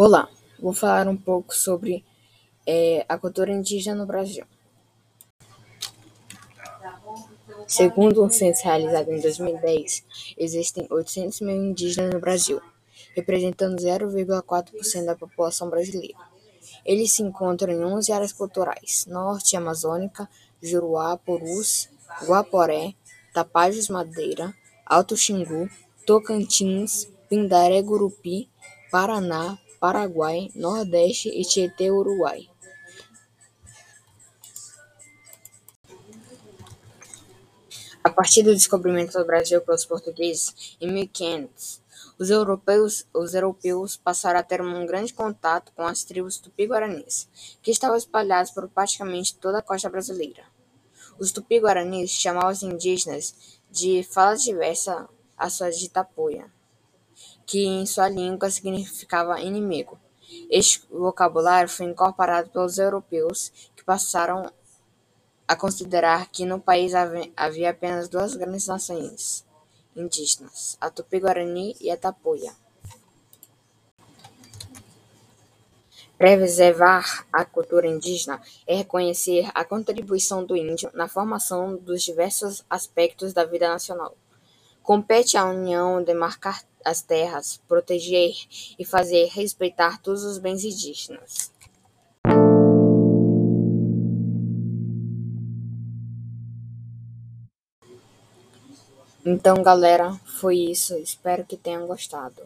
Olá, vou falar um pouco sobre é, a cultura indígena no Brasil. Segundo um censo realizado em 2010, existem 800 mil indígenas no Brasil, representando 0,4% da população brasileira. Eles se encontram em 11 áreas culturais: Norte Amazônica, Juruá, Purus, Guaporé, Tapajos Madeira, Alto Xingu, Tocantins, Pindaré Gurupi, Paraná, Paraguai, Nordeste e Tietê, Uruguai. A partir do descobrimento do Brasil pelos portugueses em 1500, os europeus, os europeus passaram a ter um grande contato com as tribos tupi-guaranis, que estavam espalhadas por praticamente toda a costa brasileira. Os tupi-guaranis chamavam os indígenas de fala diversa a sua de tapuia que em sua língua significava inimigo. Este vocabulário foi incorporado pelos europeus, que passaram a considerar que no país havia apenas duas grandes nações indígenas, a Tupi-Guarani e a Tapuia. Preservar a cultura indígena é reconhecer a contribuição do índio na formação dos diversos aspectos da vida nacional. Compete à União demarcar as terras, proteger e fazer respeitar todos os bens indígenas. Então, galera, foi isso. Espero que tenham gostado.